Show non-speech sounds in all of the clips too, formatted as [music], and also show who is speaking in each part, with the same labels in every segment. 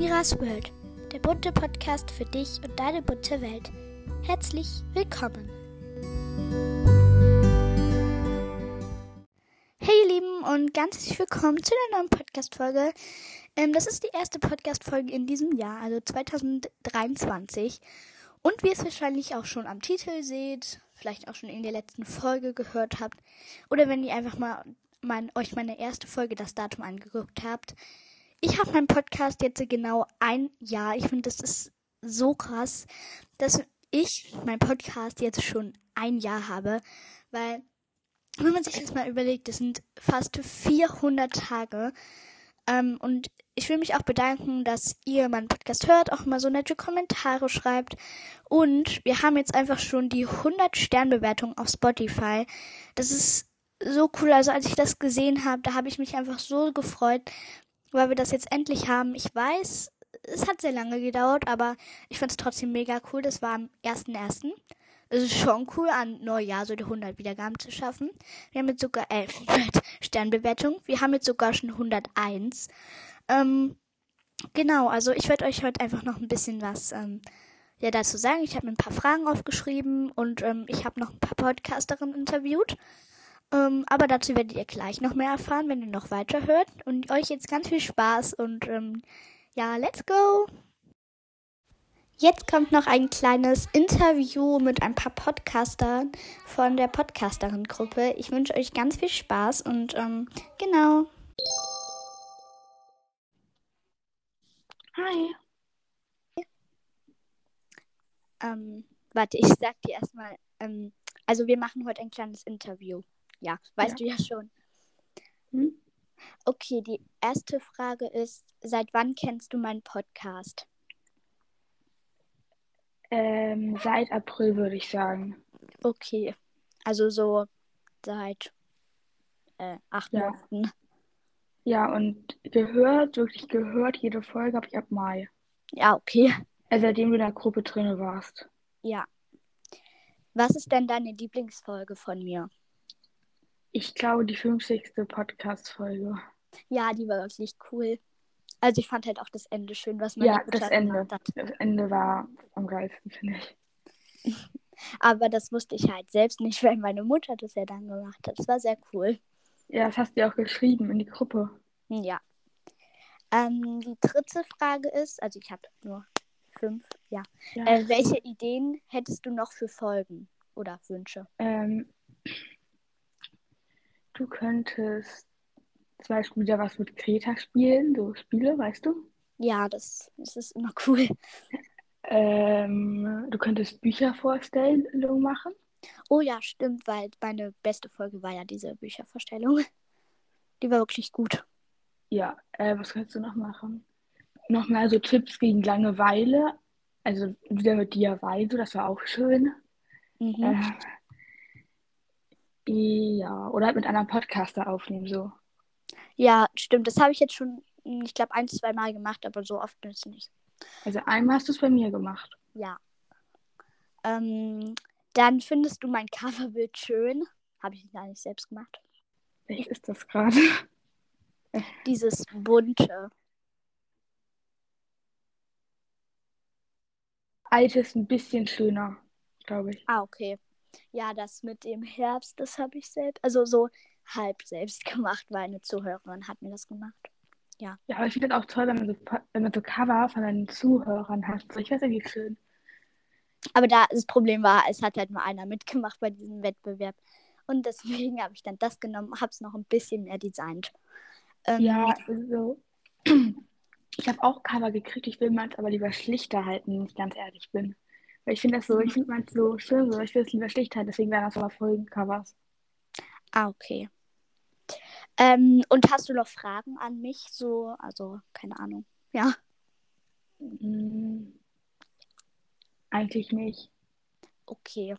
Speaker 1: Miras World, der bunte Podcast für dich und deine bunte Welt. Herzlich willkommen. Hey ihr Lieben und ganz herzlich willkommen zu der neuen Podcast-Folge. Ähm, das ist die erste Podcast-Folge in diesem Jahr, also 2023. Und wie ihr es wahrscheinlich auch schon am Titel seht, vielleicht auch schon in der letzten Folge gehört habt, oder wenn ihr einfach mal mein, euch meine erste Folge, das Datum angeguckt habt, ich habe meinen Podcast jetzt genau ein Jahr. Ich finde, das ist so krass, dass ich meinen Podcast jetzt schon ein Jahr habe, weil wenn man sich das mal überlegt, das sind fast 400 Tage. Ähm, und ich will mich auch bedanken, dass ihr meinen Podcast hört, auch mal so nette Kommentare schreibt. Und wir haben jetzt einfach schon die 100 Sternbewertung auf Spotify. Das ist so cool. Also als ich das gesehen habe, da habe ich mich einfach so gefreut, weil wir das jetzt endlich haben. Ich weiß, es hat sehr lange gedauert, aber ich fand es trotzdem mega cool. Das war am 1.1. Es ist schon cool, an Neujahr so die 100 Wiedergaben zu schaffen. Wir haben jetzt sogar, äh, [laughs] 100 Sternbewertungen. Wir haben jetzt sogar schon 101. Ähm, genau, also ich werde euch heute einfach noch ein bisschen was ähm, ja, dazu sagen. Ich habe mir ein paar Fragen aufgeschrieben und ähm, ich habe noch ein paar Podcasterinnen interviewt. Ähm, aber dazu werdet ihr gleich noch mehr erfahren, wenn ihr noch weiter hört. Und euch jetzt ganz viel Spaß und ähm, ja, let's go! Jetzt kommt noch ein kleines Interview mit ein paar Podcastern von der Podcasterin-Gruppe. Ich wünsche euch ganz viel Spaß und ähm, genau.
Speaker 2: Hi.
Speaker 1: Ähm, warte, ich sag dir erstmal, ähm, also wir machen heute ein kleines Interview. Ja, weißt ja. du ja schon.
Speaker 2: Hm?
Speaker 1: Okay, die erste Frage ist, seit wann kennst du meinen Podcast?
Speaker 2: Ähm, seit April würde ich sagen.
Speaker 1: Okay, also so seit äh, acht
Speaker 2: Ja.
Speaker 1: Monaten.
Speaker 2: Ja, und gehört, wirklich gehört, jede Folge habe ich ab Mai.
Speaker 1: Ja, okay.
Speaker 2: Also seitdem du in der Gruppe drin warst.
Speaker 1: Ja. Was ist denn deine Lieblingsfolge von mir?
Speaker 2: Ich glaube, die 50. Podcast-Folge.
Speaker 1: Ja, die war wirklich cool. Also ich fand halt auch das Ende schön, was meine
Speaker 2: Ja, das Ende.
Speaker 1: hat.
Speaker 2: Das Ende war am geilsten, finde ich. [laughs]
Speaker 1: Aber das wusste ich halt selbst nicht, weil meine Mutter das ja dann gemacht hat. Das war sehr cool.
Speaker 2: Ja, das hast du ja auch geschrieben in die Gruppe.
Speaker 1: Ja. Ähm, die dritte Frage ist, also ich habe nur fünf, ja.
Speaker 2: Ja.
Speaker 1: Äh, welche Ideen hättest du noch für Folgen oder Wünsche?
Speaker 2: Ähm, du könntest zum Beispiel wieder was mit Kreta spielen, so Spiele, weißt du?
Speaker 1: Ja, das, das ist immer cool.
Speaker 2: Ähm, du könntest Büchervorstellungen machen.
Speaker 1: Oh ja, stimmt, weil meine beste Folge war ja diese Büchervorstellung. Die war wirklich gut.
Speaker 2: Ja, äh, was kannst du noch machen? Nochmal so Tipps gegen Langeweile. Also wieder mit DIY, so, das war auch schön.
Speaker 1: Mhm.
Speaker 2: Äh, ja, oder halt mit einem Podcaster aufnehmen, so.
Speaker 1: Ja, stimmt. Das habe ich jetzt schon, hm, ich glaube, ein, zwei Mal gemacht, aber so oft ist es nicht.
Speaker 2: Also einmal hast du es bei mir gemacht.
Speaker 1: Ja. Ähm, dann findest du mein Coverbild schön. Habe ich gar nicht selbst gemacht.
Speaker 2: Welches ist das gerade? [laughs]
Speaker 1: Dieses bunte.
Speaker 2: Alte ist ein bisschen schöner, glaube ich.
Speaker 1: Ah, okay. Ja, das mit dem Herbst, das habe ich selbst, also so halb selbst [laughs] gemacht, weil eine Zuhörerin hat mir das gemacht.
Speaker 2: Ja, aber ich finde das auch toll, wenn man so, wenn man so Cover von deinen Zuhörern hat. So, ich weiß nicht, wie schön.
Speaker 1: Aber da das Problem war, es hat halt nur einer mitgemacht bei diesem Wettbewerb. Und deswegen habe ich dann das genommen, habe es noch ein bisschen mehr designt. Ähm,
Speaker 2: Ja, also ich habe auch Cover gekriegt. Ich will meins aber lieber schlichter halten, wenn ich ganz ehrlich bin. Weil ich finde das so, ich finde meins so schön, so ich will es lieber schlicht halten, deswegen wären das aber Folgencovers.
Speaker 1: Ah, okay. Ähm, und hast du noch Fragen an mich? So, also, keine Ahnung. Ja.
Speaker 2: Mm, Eigentlich nicht.
Speaker 1: Okay.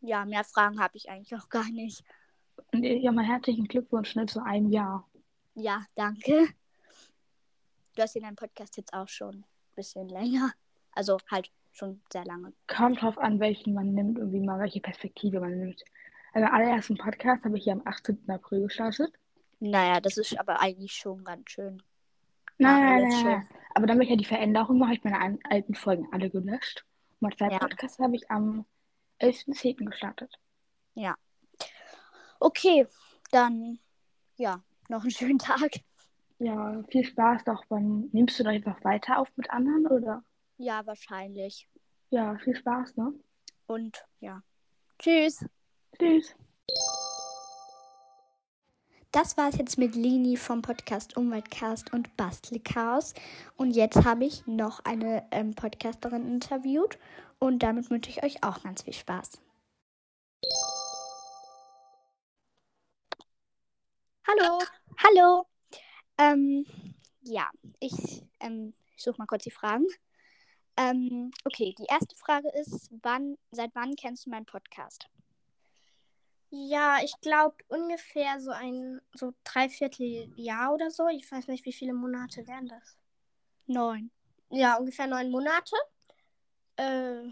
Speaker 1: Ja, mehr Fragen habe ich eigentlich auch gar nicht.
Speaker 2: Und ja, mal herzlichen Glückwunsch ne, zu einem Jahr.
Speaker 1: Ja, danke. Du hast in deinem Podcast jetzt auch schon ein bisschen länger. Also halt schon sehr lange.
Speaker 2: Kommt drauf an, welchen man nimmt und wie man, welche Perspektive man nimmt. Also den allerersten Podcast habe ich hier am 18. April gestartet.
Speaker 1: Naja, das ist aber eigentlich schon ganz schön
Speaker 2: Nein,
Speaker 1: Ja,
Speaker 2: nein. Aber damit ich ja die Veränderung mache, habe ich meine alten Folgen alle gelöscht. Und zwei
Speaker 1: Ja.
Speaker 2: Podcasts habe ich am 11.10. gestartet.
Speaker 1: Ja. Okay, dann ja, noch einen schönen Tag.
Speaker 2: Ja, viel Spaß doch beim. Nimmst du doch jetzt noch weiter auf mit anderen oder?
Speaker 1: Ja, wahrscheinlich.
Speaker 2: Ja, viel Spaß, ne?
Speaker 1: Und ja. Tschüss.
Speaker 2: Tschüss.
Speaker 1: Das war es jetzt mit Lini vom Podcast Umweltcast und Bastelchaos. Und jetzt habe ich noch eine ähm, Podcasterin interviewt. Und damit wünsche ich euch auch ganz viel Spaß. Hallo. Hallo. Ähm, ja, ich ähm, suche mal kurz die Fragen. Ähm, okay, die erste Frage ist, wann, seit wann kennst du meinen Podcast?
Speaker 3: Ja, ich glaube ungefähr so ein so dreiviertel Jahr oder so. Ich weiß nicht, wie viele Monate wären das.
Speaker 1: Neun.
Speaker 3: Ja, ungefähr neun Monate. Äh,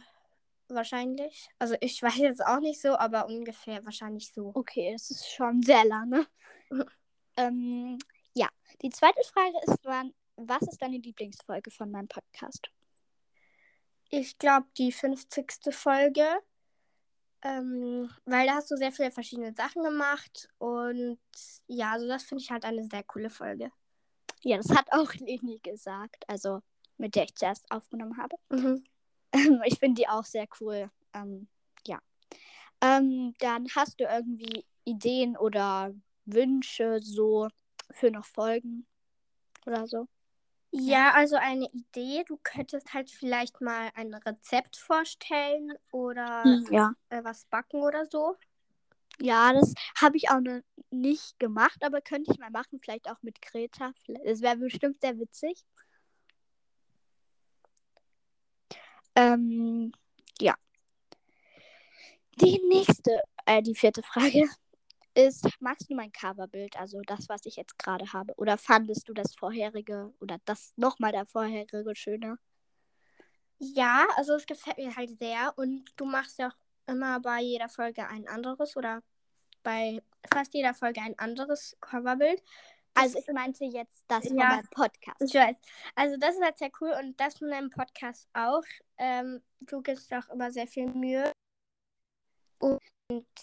Speaker 3: wahrscheinlich. Also ich [laughs] weiß jetzt auch nicht so, aber ungefähr wahrscheinlich so.
Speaker 1: Okay, das ist schon sehr lange. [laughs] ähm, ja, die zweite Frage ist, wann, was ist deine Lieblingsfolge von meinem Podcast?
Speaker 3: Ich glaube die 50. Folge. Ähm, weil da hast du sehr viele verschiedene Sachen gemacht und ja, also das finde ich halt eine sehr coole Folge.
Speaker 1: Ja, das hat auch [laughs] Leni gesagt, also mit der ich zuerst aufgenommen habe.
Speaker 3: Mhm.
Speaker 1: ich finde die auch sehr cool. Ähm, ja. Ähm, dann hast du irgendwie Ideen oder Wünsche so für noch Folgen oder so?
Speaker 3: Ja, also eine Idee. Du könntest halt vielleicht mal ein Rezept vorstellen oder
Speaker 1: Ja.
Speaker 3: äh, was backen oder so.
Speaker 1: Ja, das habe ich auch noch nicht gemacht, aber könnte ich mal machen, vielleicht auch mit Greta. Das wäre bestimmt sehr witzig. Ähm, ja. Die nächste, äh, die vierte Frage ist, magst du mein Coverbild, also das, was ich jetzt gerade habe? Oder fandest du das vorherige oder das nochmal der vorherige schöner?
Speaker 3: Ja, also es gefällt mir halt sehr und du machst ja auch immer bei jeder Folge ein anderes oder bei fast jeder Folge ein anderes Coverbild.
Speaker 1: Also ich meinte jetzt das von
Speaker 3: Ja.
Speaker 1: meinem Podcast.
Speaker 3: Ich weiß. Also das ist halt sehr cool und das von deinem Podcast auch. Ähm, du gibst auch immer sehr viel Mühe. Und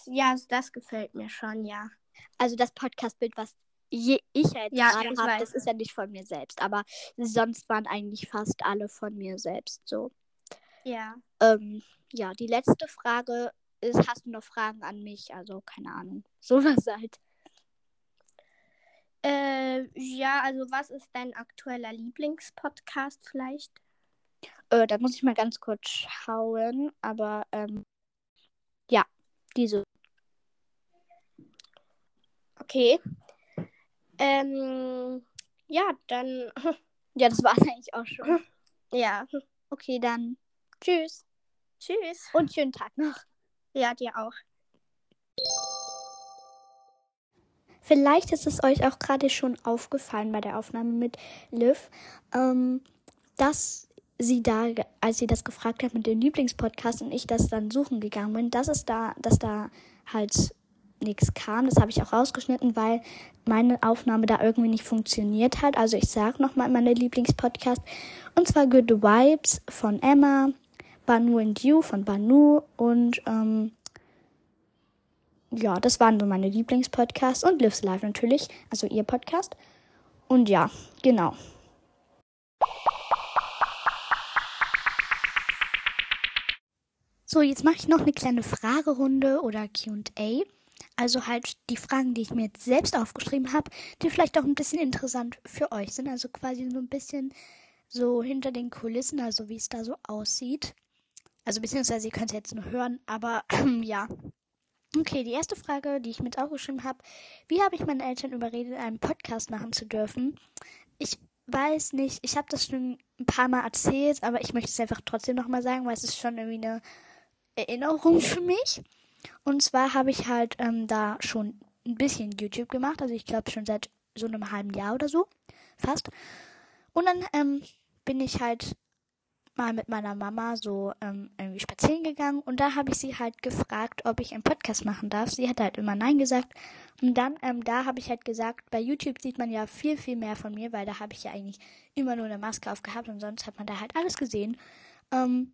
Speaker 3: ja, also das gefällt mir schon, ja.
Speaker 1: Also das Podcastbild, was je, ich jetzt
Speaker 3: Ja,
Speaker 1: gerade habe, das ist ja nicht von mir selbst. Aber sonst waren eigentlich fast alle von mir selbst so.
Speaker 3: Ja.
Speaker 1: Ähm, ja, die letzte Frage ist, hast du noch Fragen an mich? Also keine Ahnung. [laughs] Sowas halt.
Speaker 3: Äh, ja, also was ist dein aktueller Lieblingspodcast vielleicht?
Speaker 1: Äh, da muss ich mal ganz kurz schauen. Aber ähm, ja, diese.
Speaker 3: Okay. Ähm, ja, dann, [laughs]
Speaker 1: Ja, das war es eigentlich auch schon. [laughs]
Speaker 3: ja.
Speaker 1: Okay, dann tschüss
Speaker 3: Tschüss.
Speaker 1: und schönen Tag noch.
Speaker 3: Ja, dir auch.
Speaker 1: Vielleicht ist es euch auch gerade schon aufgefallen bei der Aufnahme mit Liv, ähm, dass sie da, als sie das gefragt hat mit dem Lieblingspodcast und ich das dann suchen gegangen bin, dass es da, dass da halt nichts kam. Das habe ich auch rausgeschnitten, weil meine Aufnahme da irgendwie nicht funktioniert hat. Also ich sage nochmal meine Lieblingspodcast. Und zwar Good Vibes von Emma, Banu and You von Banu und ähm, ja, das waren so meine Lieblingspodcasts und Lives Live natürlich, also ihr Podcast. Und ja, genau. So, jetzt mache ich noch eine kleine Fragerunde oder QA. Also halt die Fragen, die ich mir jetzt selbst aufgeschrieben habe, die vielleicht auch ein bisschen interessant für euch sind. Also quasi so ein bisschen so hinter den Kulissen, also wie es da so aussieht. Also beziehungsweise ihr könnt es jetzt nur hören, aber [clears throat] ja. Okay, die erste Frage, die ich mit aufgeschrieben habe. Wie habe ich meine Eltern überredet, einen Podcast machen zu dürfen? Ich weiß nicht, ich habe das schon ein paar Mal erzählt, aber ich möchte es einfach trotzdem nochmal sagen, weil es ist schon irgendwie eine Erinnerung für mich. Und zwar habe ich halt ähm, da schon ein bisschen YouTube gemacht, also ich glaube schon seit so einem halben Jahr oder so, fast. Und dann ähm, bin ich halt mal mit meiner Mama so ähm, irgendwie spazieren gegangen und da habe ich sie halt gefragt, ob ich einen Podcast machen darf. Sie hat halt immer Nein gesagt. Und dann, ähm, da habe ich halt gesagt, bei YouTube sieht man ja viel, viel mehr von mir, weil da habe ich ja eigentlich immer nur eine Maske aufgehabt und sonst hat man da halt alles gesehen. Ähm,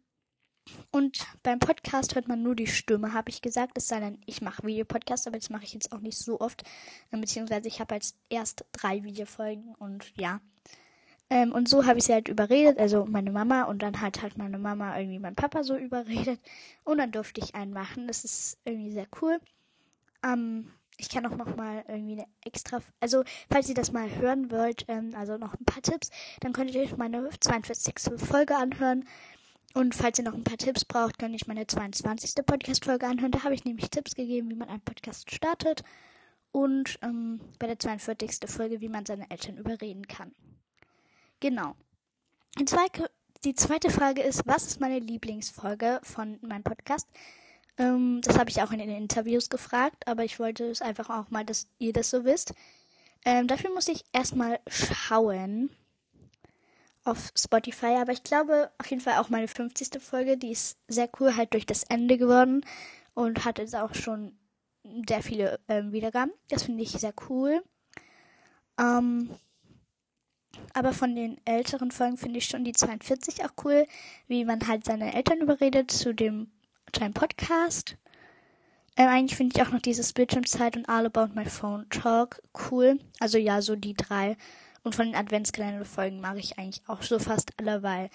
Speaker 1: und beim Podcast hört man nur die Stimme, habe ich gesagt. Es sei denn, ich mache Videopodcasts, aber das mache ich jetzt auch nicht so oft. Ähm, beziehungsweise ich habe jetzt erst drei Videofolgen und ja. Ähm, und so habe ich sie halt überredet, also meine Mama und dann hat halt meine Mama irgendwie mein Papa so [laughs] überredet und dann durfte ich einen machen. Das ist irgendwie sehr cool. Ähm, ich kann auch noch mal irgendwie eine extra, also falls ihr das mal hören wollt, ähm, also noch ein paar Tipps, dann könnt ihr euch meine 42. Folge anhören. Und falls ihr noch ein paar Tipps braucht, könnt ihr meine 22. Podcast-Folge anhören. Da habe ich nämlich Tipps gegeben, wie man einen Podcast startet. Und ähm, bei der 42. Folge, wie man seine Eltern überreden kann. Genau. Die zweite, die zweite Frage ist, was ist meine Lieblingsfolge von meinem Podcast? Ähm, das habe ich auch in den Interviews gefragt, aber ich wollte es einfach auch mal, dass ihr das so wisst. Ähm, dafür muss ich erstmal schauen auf Spotify, aber ich glaube auf jeden Fall auch meine 50. Folge, die ist sehr cool halt durch das Ende geworden und hat jetzt auch schon sehr viele ähm, Wiedergaben. Das finde ich sehr cool. Ähm, aber von den älteren Folgen finde ich schon die 42 auch cool, wie man halt seine Eltern überredet zu dem zu einem Podcast. Ähm, eigentlich finde ich auch noch dieses Bildschirmzeit und All About My Phone Talk cool. Also ja, so die drei. Und von den Adventskalender-Folgen mag ich eigentlich auch so fast alle, weil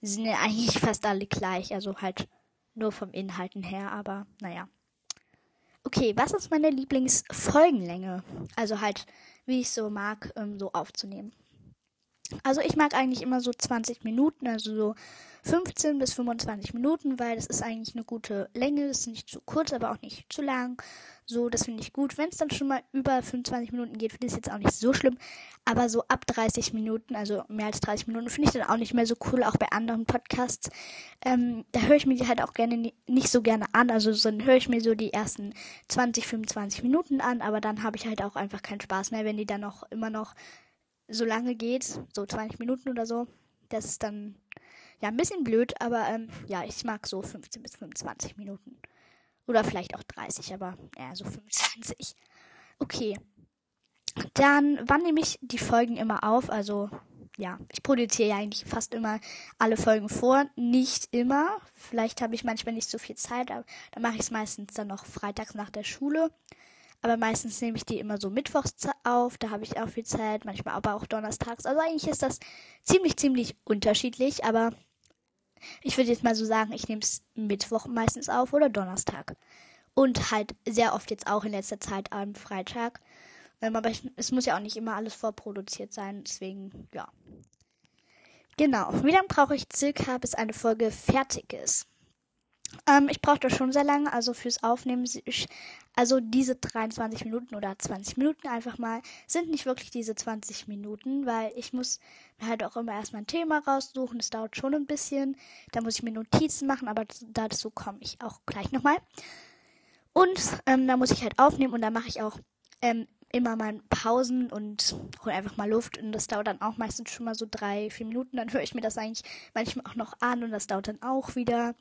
Speaker 1: sie sind ja eigentlich [laughs] fast alle gleich. Also halt nur vom Inhalten her, aber naja. Okay, was ist meine Lieblingsfolgenlänge? Also halt, wie ich so mag, ähm, so aufzunehmen. Also ich mag eigentlich immer so 20 Minuten, also so 15 bis 25 Minuten, weil das ist eigentlich eine gute Länge. Das ist nicht zu kurz, aber auch nicht zu lang. So, das finde ich gut. Wenn es dann schon mal über 25 Minuten geht, finde ich es jetzt auch nicht so schlimm. Aber so ab 30 Minuten, also mehr als 30 Minuten, finde ich dann auch nicht mehr so cool, auch bei anderen Podcasts. Ähm, da höre ich mir die halt auch gerne nicht so gerne an. Also dann höre ich mir so die ersten 20, 25 Minuten an, aber dann habe ich halt auch einfach keinen Spaß mehr, wenn die dann noch immer noch so lange geht, so 20 Minuten oder so. Das ist dann ja ein bisschen blöd, aber ähm, ja, ich mag so 15 bis 25 Minuten. Oder vielleicht auch 30, aber ja, so 25. Okay. Dann, wann nehme ich die Folgen immer auf? Also, ja, ich produziere ja eigentlich fast immer alle Folgen vor. Nicht immer. Vielleicht habe ich manchmal nicht so viel Zeit, aber dann mache ich es meistens dann noch freitags nach der Schule. Aber meistens nehme ich die immer so mittwochs auf, da habe ich auch viel Zeit, manchmal aber auch donnerstags. Also eigentlich ist das ziemlich, ziemlich unterschiedlich, aber ich würde jetzt mal so sagen, ich nehme es Mittwoch meistens auf oder Donnerstag. Und halt sehr oft jetzt auch in letzter Zeit am Freitag. Ähm, aber es muss ja auch nicht immer alles vorproduziert sein, deswegen, ja. Genau. Wie lange brauche ich circa, bis eine Folge fertig ist? Ähm, ich brauche das schon sehr lange, also fürs Aufnehmen. Also diese 23 Minuten oder 20 Minuten einfach mal sind nicht wirklich diese 20 Minuten, weil ich muss halt auch immer erstmal ein Thema raussuchen. Das dauert schon ein bisschen. Da muss ich mir Notizen machen, aber dazu komme ich auch gleich nochmal. Und ähm, da muss ich halt aufnehmen und da mache ich auch ähm, immer mal Pausen und hole einfach mal Luft. Und das dauert dann auch meistens schon mal so drei, vier Minuten. Dann höre ich mir das eigentlich manchmal auch noch an und das dauert dann auch wieder.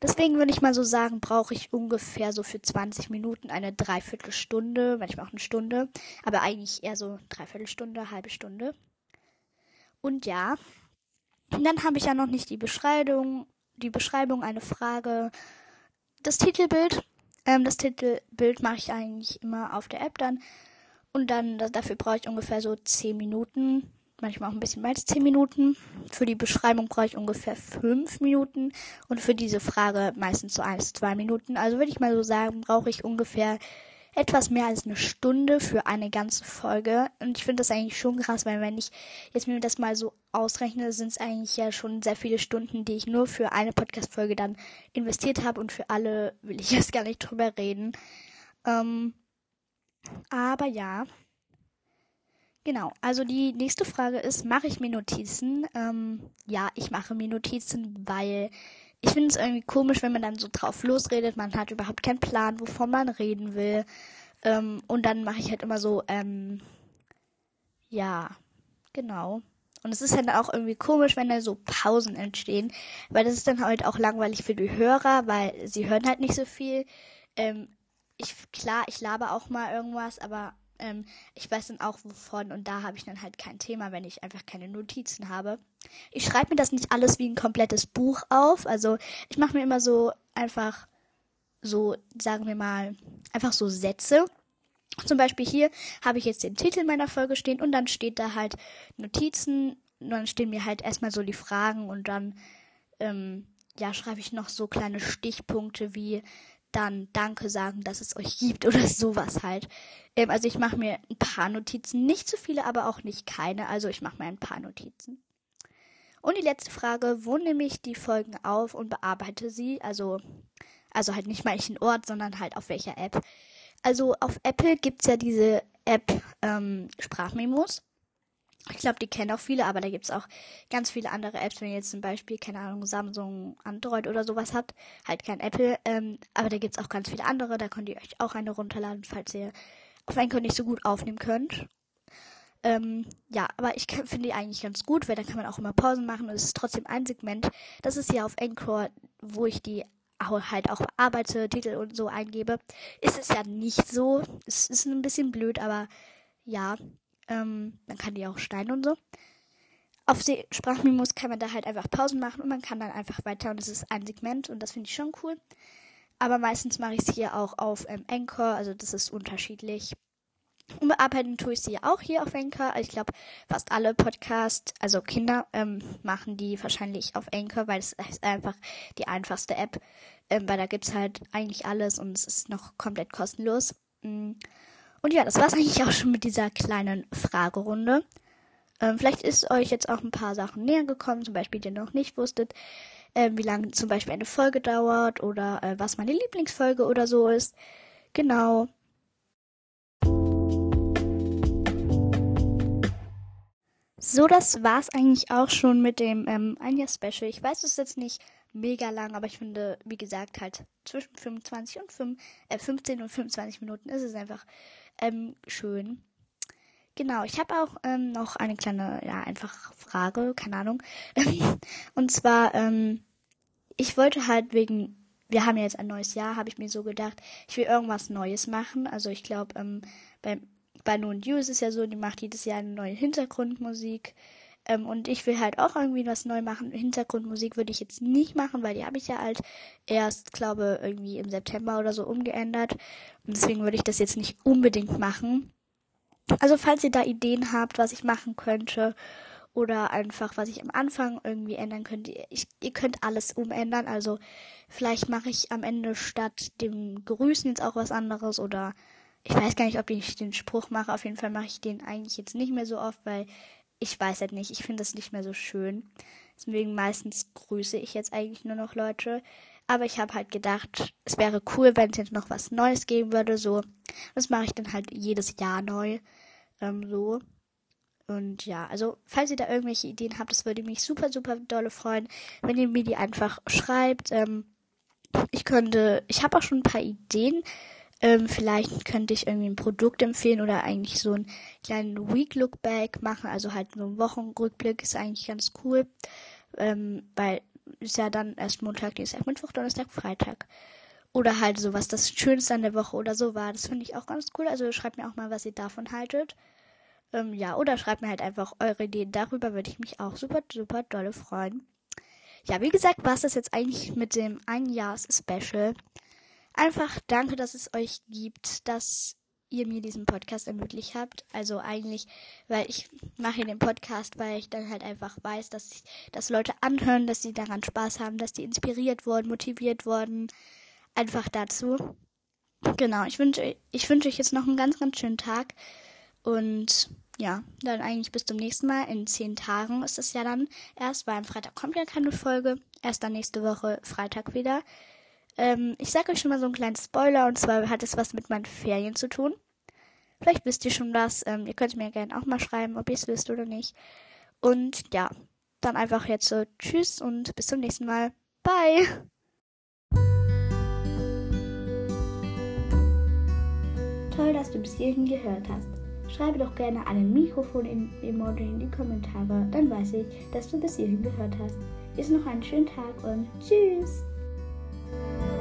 Speaker 1: Deswegen würde ich mal so sagen, brauche ich ungefähr so für 20 Minuten eine Dreiviertelstunde, manchmal auch eine Stunde. Aber eigentlich eher so Dreiviertelstunde, halbe Stunde. Und ja, dann habe ich ja noch nicht die Beschreibung, die Beschreibung, eine Frage, das Titelbild. Ähm, das Titelbild mache ich eigentlich immer auf der App dann. Und dann, dafür brauche ich ungefähr so 10 Minuten. Manchmal auch ein bisschen mehr als 10 Minuten. Für die Beschreibung brauche ich ungefähr 5 Minuten. Und für diese Frage meistens so 1, 2 Minuten. Also würde ich mal so sagen, brauche ich ungefähr etwas mehr als eine Stunde für eine ganze Folge. Und ich finde das eigentlich schon krass, weil wenn ich jetzt mir das mal so ausrechne, sind es eigentlich ja schon sehr viele Stunden, die ich nur für eine Podcast-Folge dann investiert habe. Und für alle will ich [laughs] jetzt gar nicht drüber reden. Ähm, aber ja. Genau, also die nächste Frage ist, mache ich mir Notizen? Ähm, ja, ich mache mir Notizen, weil ich finde es irgendwie komisch, wenn man dann so drauf losredet, man hat überhaupt keinen Plan, wovon man reden will. Ähm, und dann mache ich halt immer so, ähm, ja, genau. Und es ist dann auch irgendwie komisch, wenn da so Pausen entstehen, weil das ist dann halt auch langweilig für die Hörer, weil sie hören halt nicht so viel. Ähm, ich, klar, ich laber auch mal irgendwas, aber ähm, ich weiß dann auch wovon und da habe ich dann halt kein Thema, wenn ich einfach keine Notizen habe. Ich schreibe mir das nicht alles wie ein komplettes Buch auf. Also ich mache mir immer so einfach so, sagen wir mal, einfach so Sätze. Zum Beispiel hier habe ich jetzt den Titel meiner Folge stehen und dann steht da halt Notizen und dann stehen mir halt erstmal so die Fragen und dann ähm, ja schreibe ich noch so kleine Stichpunkte wie dann Danke sagen, dass es euch gibt oder sowas halt. Ähm, also ich mache mir ein paar Notizen, nicht zu viele, aber auch nicht keine. Also ich mache mir ein paar Notizen. Und die letzte Frage, wo nehme ich die Folgen auf und bearbeite sie? Also, also halt nicht mal welchen Ort, sondern halt auf welcher App. Also auf Apple gibt es ja diese App ähm, Sprachmemos. Ich glaube, die kennen auch viele, aber da gibt es auch ganz viele andere Apps, wenn ihr jetzt zum Beispiel, keine Ahnung, Samsung, Android oder sowas habt, halt kein Apple, ähm, aber da gibt es auch ganz viele andere, da könnt ihr euch auch eine runterladen, falls ihr auf Anchor nicht so gut aufnehmen könnt. Ähm, ja, aber ich finde die eigentlich ganz gut, weil dann kann man auch immer Pausen machen und es ist trotzdem ein Segment. Das ist ja auf Anchor, wo ich die halt auch bearbeite, Titel und so eingebe. Ist es ja nicht so. Es ist ein bisschen blöd, aber ja, ähm, man kann die auch schneiden und so. Auf die Sprachmemos kann man da halt einfach Pausen machen und man kann dann einfach weiter und es ist ein Segment und das finde ich schon cool. Aber meistens mache ich es hier auch auf ähm, Anchor, also das ist unterschiedlich. Und bearbeiten tue ich sie auch hier auf Anchor. Ich glaube, fast alle Podcasts, also Kinder, ähm, machen die wahrscheinlich auf Anchor, weil es ist einfach die einfachste App. Ähm, weil da gibt es halt eigentlich alles und es ist noch komplett kostenlos. Mm. Und ja, das war es eigentlich auch schon mit dieser kleinen Fragerunde. Ähm, vielleicht ist euch jetzt auch ein paar Sachen näher gekommen, zum Beispiel, die ihr noch nicht wusstet, äh, wie lange zum Beispiel eine Folge dauert oder äh, was meine Lieblingsfolge oder so ist. Genau. So, das war's eigentlich auch schon mit dem ähm, Anja Special. Ich weiß, es ist jetzt nicht mega lang, aber ich finde, wie gesagt, halt zwischen 25 und 5, äh, 15 und 25 Minuten ist es einfach ähm, schön. Genau, ich habe auch ähm, noch eine kleine, ja, einfach Frage, keine Ahnung. [laughs] und zwar, ähm, ich wollte halt wegen, wir haben ja jetzt ein neues Jahr, habe ich mir so gedacht, ich will irgendwas Neues machen. Also ich glaube, ähm, beim bei No You ist ja so, die macht jedes Jahr eine neue Hintergrundmusik. Ähm, und ich will halt auch irgendwie was neu machen. Hintergrundmusik würde ich jetzt nicht machen, weil die habe ich ja halt erst, glaube irgendwie im September oder so umgeändert. Und deswegen würde ich das jetzt nicht unbedingt machen. Also falls ihr da Ideen habt, was ich machen könnte oder einfach, was ich am Anfang irgendwie ändern könnte, ich, ihr könnt alles umändern. Also vielleicht mache ich am Ende statt dem Grüßen jetzt auch was anderes oder ich weiß gar nicht, ob ich den Spruch mache. Auf jeden Fall mache ich den eigentlich jetzt nicht mehr so oft, weil ich weiß halt nicht. Ich finde das nicht mehr so schön. Deswegen meistens grüße ich jetzt eigentlich nur noch Leute. Aber ich habe halt gedacht, es wäre cool, wenn es jetzt noch was Neues geben würde. So, das mache ich dann halt jedes Jahr neu. Ähm, so. Und ja, also falls ihr da irgendwelche Ideen habt, das würde mich super, super dolle freuen, wenn ihr mir die einfach schreibt. Ähm, ich könnte, ich habe auch schon ein paar Ideen ähm, vielleicht könnte ich irgendwie ein Produkt empfehlen oder eigentlich so einen kleinen Week Look Back machen, also halt so ein Wochenrückblick ist eigentlich ganz cool, ähm, weil ist ja dann erst Montag, Dienstag, Mittwoch, Donnerstag, Freitag. Oder halt so, was das Schönste an der Woche oder so war. Das finde ich auch ganz cool. Also schreibt mir auch mal, was ihr davon haltet. Ähm, ja, oder schreibt mir halt einfach eure Ideen darüber, würde ich mich auch super, super dolle freuen. Ja, wie gesagt, war es das jetzt eigentlich mit dem Einjahrs-Special einfach danke, dass es euch gibt, dass ihr mir diesen Podcast ermöglicht habt. Also eigentlich, weil ich mache den Podcast, weil ich dann halt einfach weiß, dass, dass Leute anhören, dass sie daran Spaß haben, dass die inspiriert wurden, motiviert wurden. Einfach dazu. Genau, ich wünsche ich wünsche euch jetzt noch einen ganz, ganz schönen Tag. Und ja, dann eigentlich bis zum nächsten Mal. In zehn Tagen ist es ja dann erst, weil am Freitag kommt ja keine Folge. Erst dann nächste Woche Freitag wieder. Ähm, ich sage euch schon mal so einen kleinen Spoiler und zwar hat es was mit meinen Ferien zu tun. Vielleicht wisst ihr schon was. Ähm, ihr könnt mir gerne auch mal schreiben, ob ihr es wisst oder nicht. Und ja, dann einfach jetzt so Tschüss und bis zum nächsten Mal. Bye!
Speaker 4: Toll, dass du bis hierhin gehört hast.
Speaker 1: schreibe doch gerne einen Mikrofon-Emoji in die Kommentare, dann weiß ich, dass du bis hierhin gehört hast. Ist noch einen schönen Tag und tschüss! Thank you.